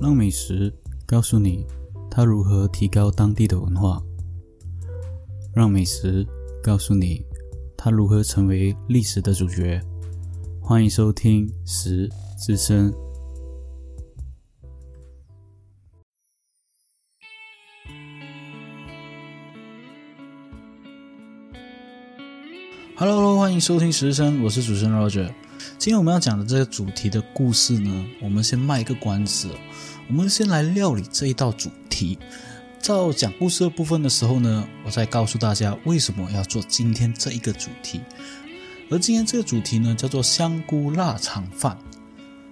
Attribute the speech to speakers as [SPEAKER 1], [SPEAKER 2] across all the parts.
[SPEAKER 1] 让美食告诉你它如何提高当地的文化，让美食告诉你它如何成为历史的主角。欢迎收听《食之声》。Hello，欢迎收听《食之声》，我是主持人 Roger。今天我们要讲的这个主题的故事呢，我们先卖一个关子。我们先来料理这一道主题。在讲故事的部分的时候呢，我再告诉大家为什么要做今天这一个主题。而今天这个主题呢，叫做香菇腊肠饭。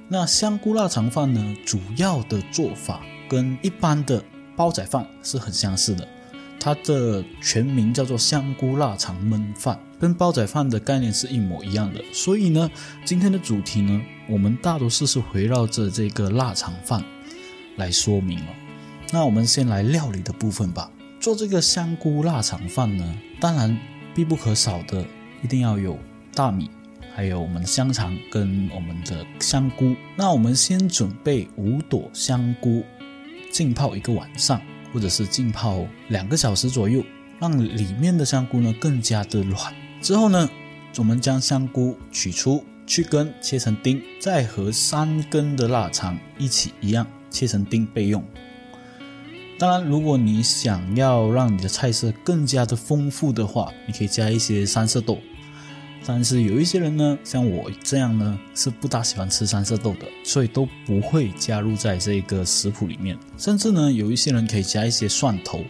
[SPEAKER 1] 那香菇腊肠饭呢，主要的做法跟一般的煲仔饭是很相似的。它的全名叫做香菇腊肠焖饭，跟煲仔饭的概念是一模一样的。所以呢，今天的主题呢，我们大多数是围绕着这个腊肠饭来说明了。那我们先来料理的部分吧。做这个香菇腊肠饭呢，当然必不可少的一定要有大米，还有我们的香肠跟我们的香菇。那我们先准备五朵香菇，浸泡一个晚上。或者是浸泡两个小时左右，让里面的香菇呢更加的软。之后呢，我们将香菇取出，去根，切成丁，再和三根的腊肠一起一样切成丁备用。当然，如果你想要让你的菜色更加的丰富的话，你可以加一些三色豆。但是有一些人呢，像我这样呢，是不大喜欢吃三色豆的，所以都不会加入在这个食谱里面。甚至呢，有一些人可以加一些蒜头，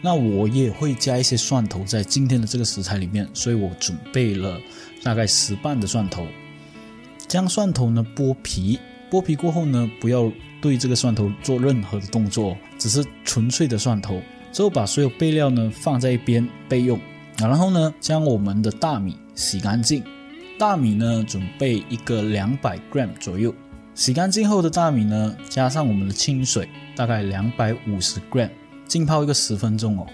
[SPEAKER 1] 那我也会加一些蒜头在今天的这个食材里面。所以我准备了大概十瓣的蒜头，将蒜头呢剥皮，剥皮过后呢，不要对这个蒜头做任何的动作，只是纯粹的蒜头。之后把所有备料呢放在一边备用。然后呢，将我们的大米洗干净，大米呢准备一个两百 gram 左右，洗干净后的大米呢，加上我们的清水，大概两百五十 gram，浸泡一个十分钟哦。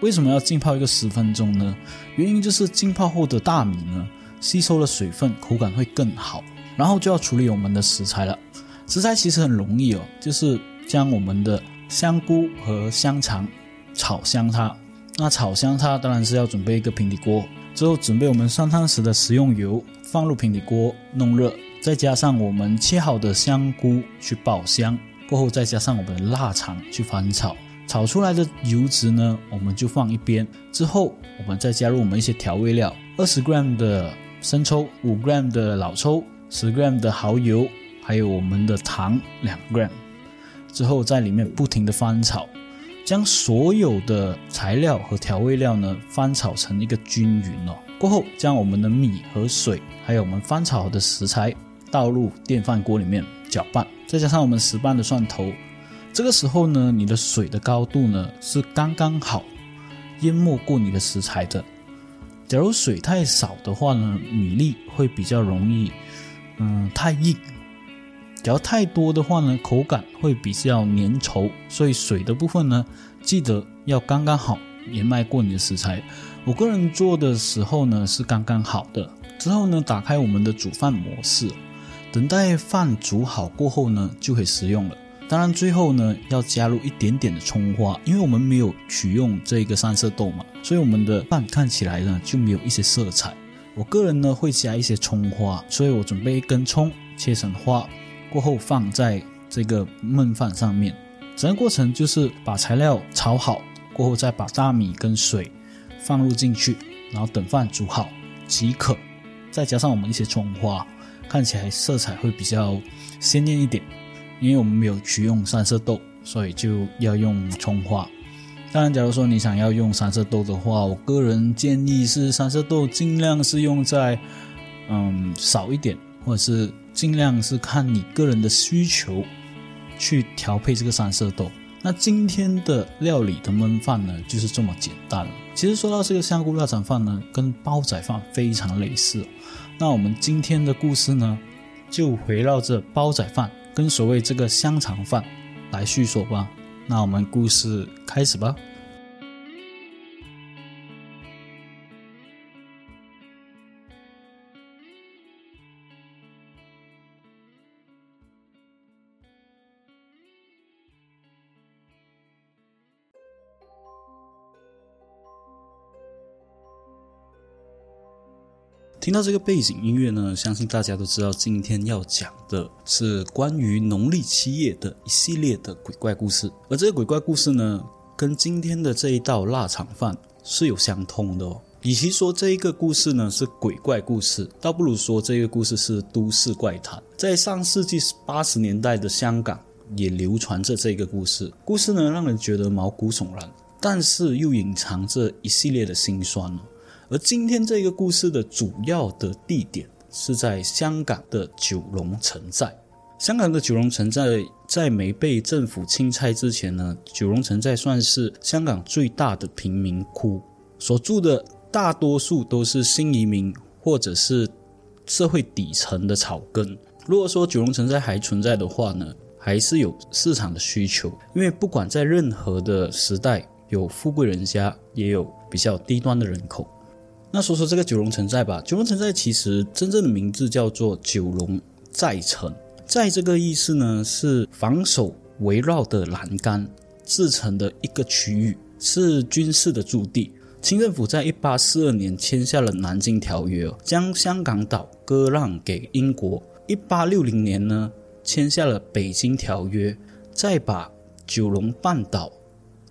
[SPEAKER 1] 为什么要浸泡一个十分钟呢？原因就是浸泡后的大米呢，吸收了水分，口感会更好。然后就要处理我们的食材了，食材其实很容易哦，就是将我们的香菇和香肠炒香它。那炒香它当然是要准备一个平底锅，之后准备我们上汤时的食用油，放入平底锅弄热，再加上我们切好的香菇去爆香，过后再加上我们的腊肠去翻炒，炒出来的油脂呢，我们就放一边，之后我们再加入我们一些调味料，二十 gram 的生抽，五 gram 的老抽，十 gram 的蚝油，还有我们的糖两 gram，之后在里面不停的翻炒。将所有的材料和调味料呢翻炒成一个均匀哦。过后将我们的米和水，还有我们翻炒好的食材倒入电饭锅里面搅拌，再加上我们十瓣的蒜头。这个时候呢，你的水的高度呢是刚刚好，淹没过你的食材的。假如水太少的话呢，米粒会比较容易，嗯，太硬。假如太多的话呢，口感会比较粘稠，所以水的部分呢，记得要刚刚好淹没过你的食材。我个人做的时候呢是刚刚好的。之后呢，打开我们的煮饭模式，等待饭煮好过后呢，就可以食用了。当然最后呢，要加入一点点的葱花，因为我们没有取用这个三色豆嘛，所以我们的饭看起来呢就没有一些色彩。我个人呢会加一些葱花，所以我准备一根葱切成花。过后放在这个焖饭上面，整个过程就是把材料炒好，过后再把大米跟水放入进去，然后等饭煮好即可。再加上我们一些葱花，看起来色彩会比较鲜艳一点。因为我们没有取用三色豆，所以就要用葱花。当然，假如说你想要用三色豆的话，我个人建议是三色豆尽量是用在嗯少一点，或者是。尽量是看你个人的需求去调配这个三色豆。那今天的料理的焖饭呢，就是这么简单。其实说到这个香菇腊肠饭呢，跟煲仔饭非常类似。那我们今天的故事呢，就围绕着煲仔饭跟所谓这个香肠饭来叙说吧。那我们故事开始吧。听到这个背景音乐呢，相信大家都知道，今天要讲的是关于农历七月的一系列的鬼怪故事。而这个鬼怪故事呢，跟今天的这一道腊肠饭是有相通的哦。与其说这一个故事呢是鬼怪故事，倒不如说这个故事是都市怪谈。在上世纪八十年代的香港，也流传着这个故事。故事呢，让人觉得毛骨悚然，但是又隐藏着一系列的辛酸哦。而今天这个故事的主要的地点是在香港的九龙城寨。香港的九龙城寨在没被政府清拆之前呢，九龙城寨算是香港最大的贫民窟，所住的大多数都是新移民或者是社会底层的草根。如果说九龙城寨还存在的话呢，还是有市场的需求，因为不管在任何的时代，有富贵人家，也有比较低端的人口。那说说这个九龙城寨吧。九龙城寨其实真正的名字叫做九龙寨城。寨这个意思呢，是防守围绕的栏杆制成的一个区域，是军事的驻地。清政府在一八四二年签下了《南京条约》，将香港岛割让给英国。一八六零年呢，签下了《北京条约》，再把九龙半岛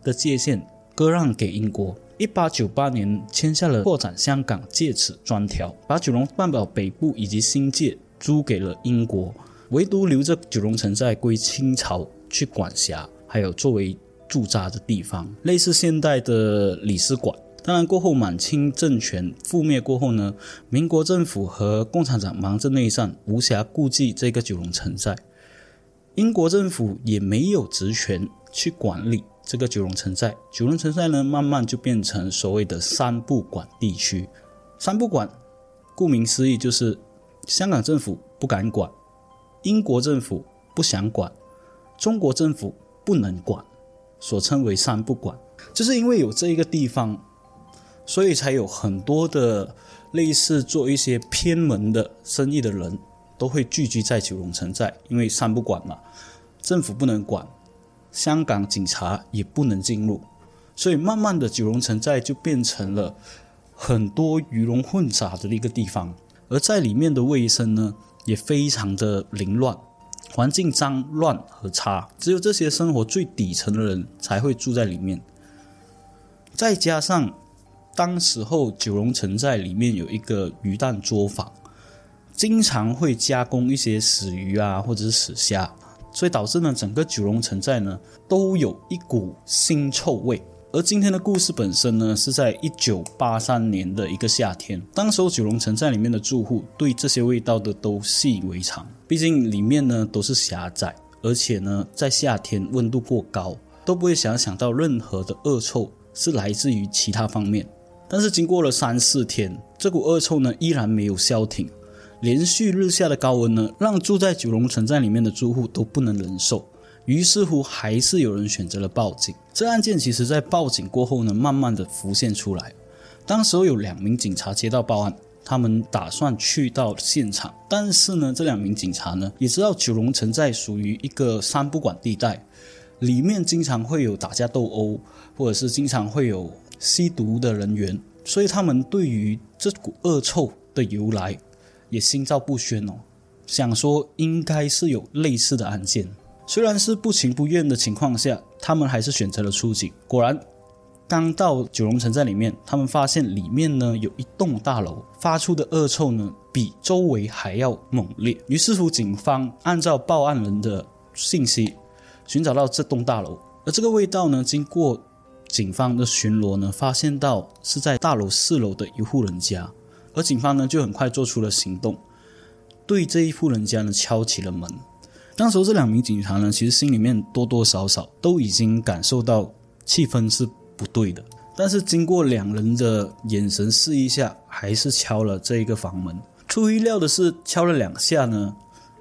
[SPEAKER 1] 的界限割让给英国。一八九八年签下了扩展香港界此专条，把九龙半岛北部以及新界租给了英国，唯独留着九龙城寨归清朝去管辖，还有作为驻扎的地方，类似现代的领事馆。当然，过后满清政权覆灭过后呢，民国政府和共产党忙着内战，无暇顾及这个九龙城寨，英国政府也没有职权去管理。这个九龙城寨，九龙城寨呢，慢慢就变成所谓的三不管地区。三不管，顾名思义就是香港政府不敢管，英国政府不想管，中国政府不能管，所称为三不管。就是因为有这一个地方，所以才有很多的类似做一些偏门的生意的人都会聚集在九龙城寨，因为三不管嘛，政府不能管。香港警察也不能进入，所以慢慢的九龙城寨就变成了很多鱼龙混杂的一个地方，而在里面的卫生呢也非常的凌乱，环境脏乱和差，只有这些生活最底层的人才会住在里面。再加上当时候九龙城寨里面有一个鱼蛋作坊，经常会加工一些死鱼啊或者是死虾。所以导致呢，整个九龙城寨呢都有一股腥臭味。而今天的故事本身呢，是在一九八三年的一个夏天，当时候九龙城寨里面的住户对这些味道的都习以为常，毕竟里面呢都是狭窄，而且呢在夏天温度过高，都不会想想到任何的恶臭是来自于其他方面。但是经过了三四天，这股恶臭呢依然没有消停。连续日下的高温呢，让住在九龙城寨里面的住户都不能忍受。于是乎，还是有人选择了报警。这案件其实，在报警过后呢，慢慢的浮现出来。当时有两名警察接到报案，他们打算去到现场。但是呢，这两名警察呢，也知道九龙城寨属于一个三不管地带，里面经常会有打架斗殴，或者是经常会有吸毒的人员，所以他们对于这股恶臭的由来。也心照不宣哦，想说应该是有类似的案件，虽然是不情不愿的情况下，他们还是选择了出警。果然，刚到九龙城寨里面，他们发现里面呢有一栋大楼发出的恶臭呢比周围还要猛烈。于是乎，警方按照报案人的信息寻找到这栋大楼，而这个味道呢，经过警方的巡逻呢，发现到是在大楼四楼的一户人家。而警方呢，就很快做出了行动，对这一户人家呢敲起了门。当时这两名警察呢，其实心里面多多少少都已经感受到气氛是不对的，但是经过两人的眼神示意下，还是敲了这一个房门。出乎意料的是，敲了两下呢，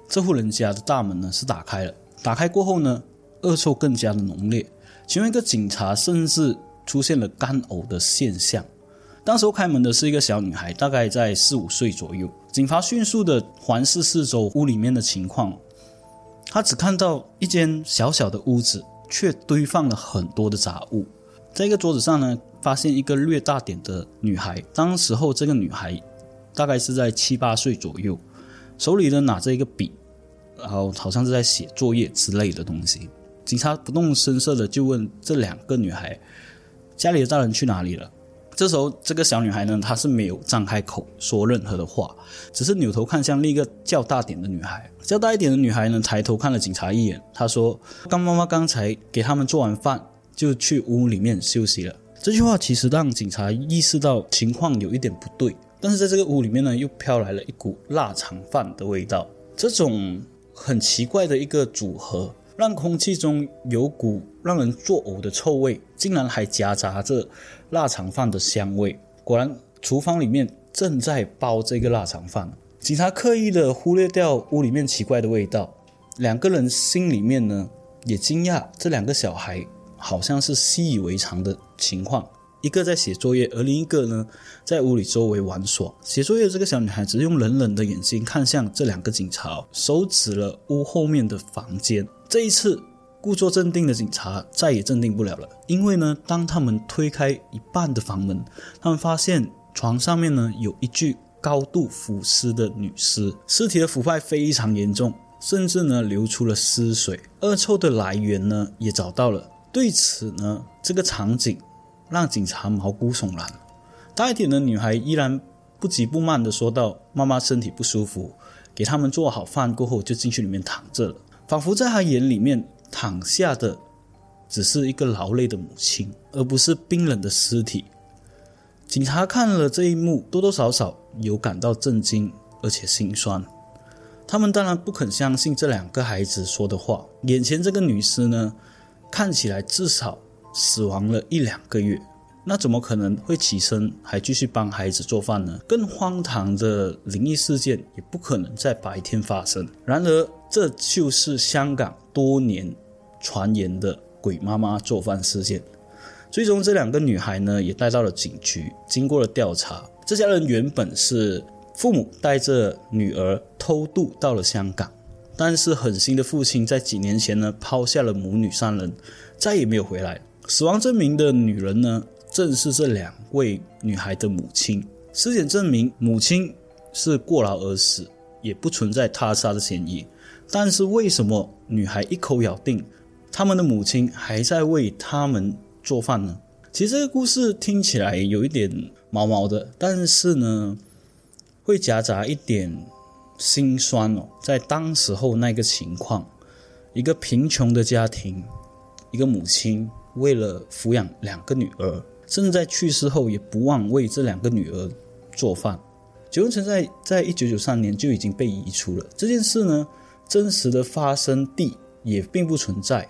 [SPEAKER 1] 这户人家的大门呢是打开了。打开过后呢，恶臭更加的浓烈，其中一个警察甚至出现了干呕的现象。当时候开门的是一个小女孩，大概在四五岁左右。警察迅速的环视四周屋里面的情况，他只看到一间小小的屋子，却堆放了很多的杂物。在一个桌子上呢，发现一个略大点的女孩。当时候这个女孩大概是在七八岁左右，手里呢拿着一个笔，然后好像是在写作业之类的东西。警察不动声色的就问这两个女孩：“家里的大人去哪里了？”这时候，这个小女孩呢，她是没有张开口说任何的话，只是扭头看向另一个较大点的女孩。较大一点的女孩呢，抬头看了警察一眼，她说：“刚妈妈刚才给他们做完饭，就去屋里面休息了。”这句话其实让警察意识到情况有一点不对，但是在这个屋里面呢，又飘来了一股腊肠饭的味道。这种很奇怪的一个组合。让空气中有股让人作呕的臭味，竟然还夹杂着腊肠饭的香味。果然，厨房里面正在煲这个腊肠饭。警察刻意的忽略掉屋里面奇怪的味道，两个人心里面呢也惊讶，这两个小孩好像是习以为常的情况。一个在写作业，而另一个呢，在屋里周围玩耍。写作业的这个小女孩只用冷冷的眼睛看向这两个警察，手指了屋后面的房间。这一次，故作镇定的警察再也镇定不了了，因为呢，当他们推开一半的房门，他们发现床上面呢有一具高度腐尸的女尸，尸体的腐败非常严重，甚至呢流出了尸水。恶臭的来源呢也找到了。对此呢，这个场景。让警察毛骨悚然。大一点的女孩依然不急不慢地说道：“妈妈身体不舒服，给他们做好饭过后就进去里面躺着了。”仿佛在她眼里面躺下的只是一个劳累的母亲，而不是冰冷的尸体。警察看了这一幕，多多少少有感到震惊，而且心酸。他们当然不肯相信这两个孩子说的话。眼前这个女尸呢，看起来至少……死亡了一两个月，那怎么可能会起身还继续帮孩子做饭呢？更荒唐的灵异事件也不可能在白天发生。然而，这就是香港多年传言的鬼妈妈做饭事件。最终，这两个女孩呢也带到了警局。经过了调查，这家人原本是父母带着女儿偷渡到了香港，但是狠心的父亲在几年前呢抛下了母女三人，再也没有回来。死亡证明的女人呢，正是这两位女孩的母亲。尸检证明母亲是过劳而死，也不存在他杀的嫌疑。但是为什么女孩一口咬定他们的母亲还在为他们做饭呢？其实这个故事听起来有一点毛毛的，但是呢，会夹杂一点心酸哦。在当时候那个情况，一个贫穷的家庭，一个母亲。为了抚养两个女儿，甚至在去世后也不忘为这两个女儿做饭。九龙城在在一九九三年就已经被移除了。这件事呢，真实的发生地也并不存在。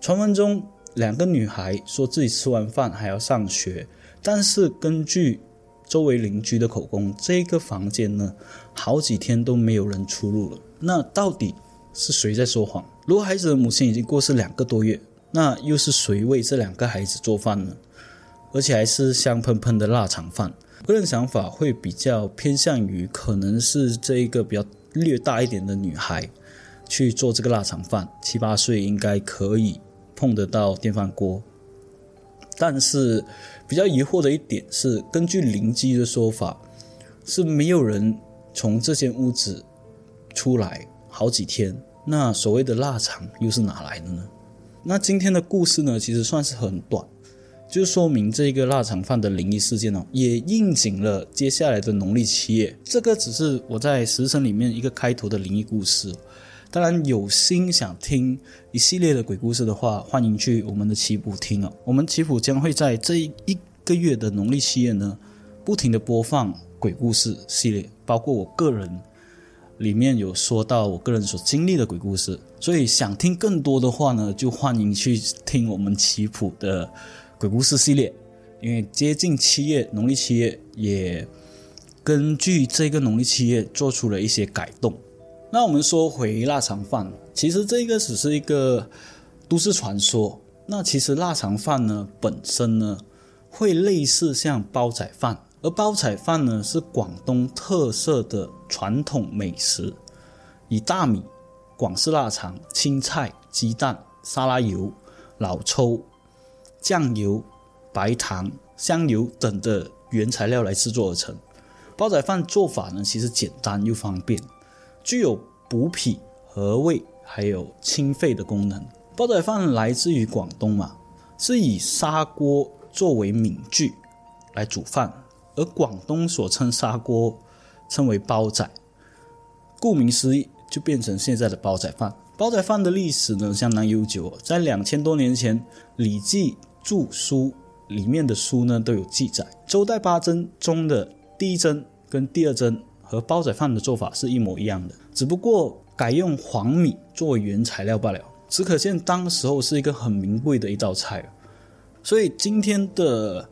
[SPEAKER 1] 传闻中，两个女孩说自己吃完饭还要上学，但是根据周围邻居的口供，这个房间呢，好几天都没有人出入了。那到底是谁在说谎？如果孩子的母亲已经过世两个多月？那又是谁为这两个孩子做饭呢？而且还是香喷喷的腊肠饭。个人想法会比较偏向于，可能是这一个比较略大一点的女孩去做这个腊肠饭，七八岁应该可以碰得到电饭锅。但是比较疑惑的一点是，根据邻居的说法，是没有人从这间屋子出来好几天。那所谓的腊肠又是哪来的呢？那今天的故事呢，其实算是很短，就说明这个腊肠饭的灵异事件哦，也应景了接下来的农历七月。这个只是我在食神里面一个开头的灵异故事。当然，有心想听一系列的鬼故事的话，欢迎去我们的棋谱听哦。我们棋谱将会在这一个月的农历七月呢，不停的播放鬼故事系列，包括我个人。里面有说到我个人所经历的鬼故事，所以想听更多的话呢，就欢迎去听我们棋谱的鬼故事系列。因为接近七月，农历七月也根据这个农历七月做出了一些改动。那我们说回腊肠饭，其实这个只是一个都市传说。那其实腊肠饭呢本身呢，会类似像煲仔饭。而煲仔饭呢，是广东特色的传统美食，以大米、广式腊肠、青菜、鸡蛋、沙拉油、老抽、酱油、白糖、香油等的原材料来制作而成。煲仔饭做法呢，其实简单又方便，具有补脾和胃还有清肺的功能。煲仔饭来自于广东嘛，是以砂锅作为皿具来煮饭，而广东所称砂锅称为煲仔，顾名思义就变成现在的煲仔饭。煲仔饭的历史呢相当悠久，在两千多年前，《礼记注书》里面的书呢都有记载，周代八珍中的第一珍跟第二珍和煲仔饭的做法是一模一样的，只不过改用黄米作为原材料罢了。只可见当时候是一个很名贵的一道菜，所以今天的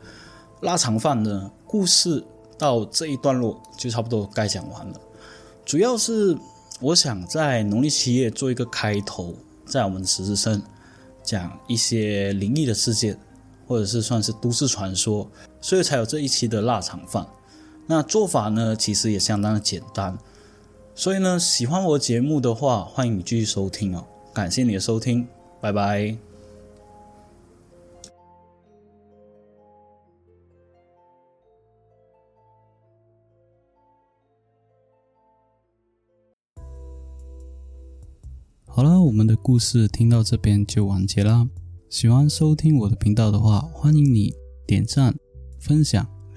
[SPEAKER 1] 腊肠饭呢，故事到这一段落就差不多该讲完了。主要是我想在农历七月做一个开头，在我们十字生讲一些灵异的事件，或者是算是都市传说，所以才有这一期的腊肠饭。那做法呢，其实也相当的简单，所以呢，喜欢我节目的话，欢迎你继续收听哦。感谢你的收听，拜拜。好了，我们的故事听到这边就完结啦。喜欢收听我的频道的话，欢迎你点赞、分享、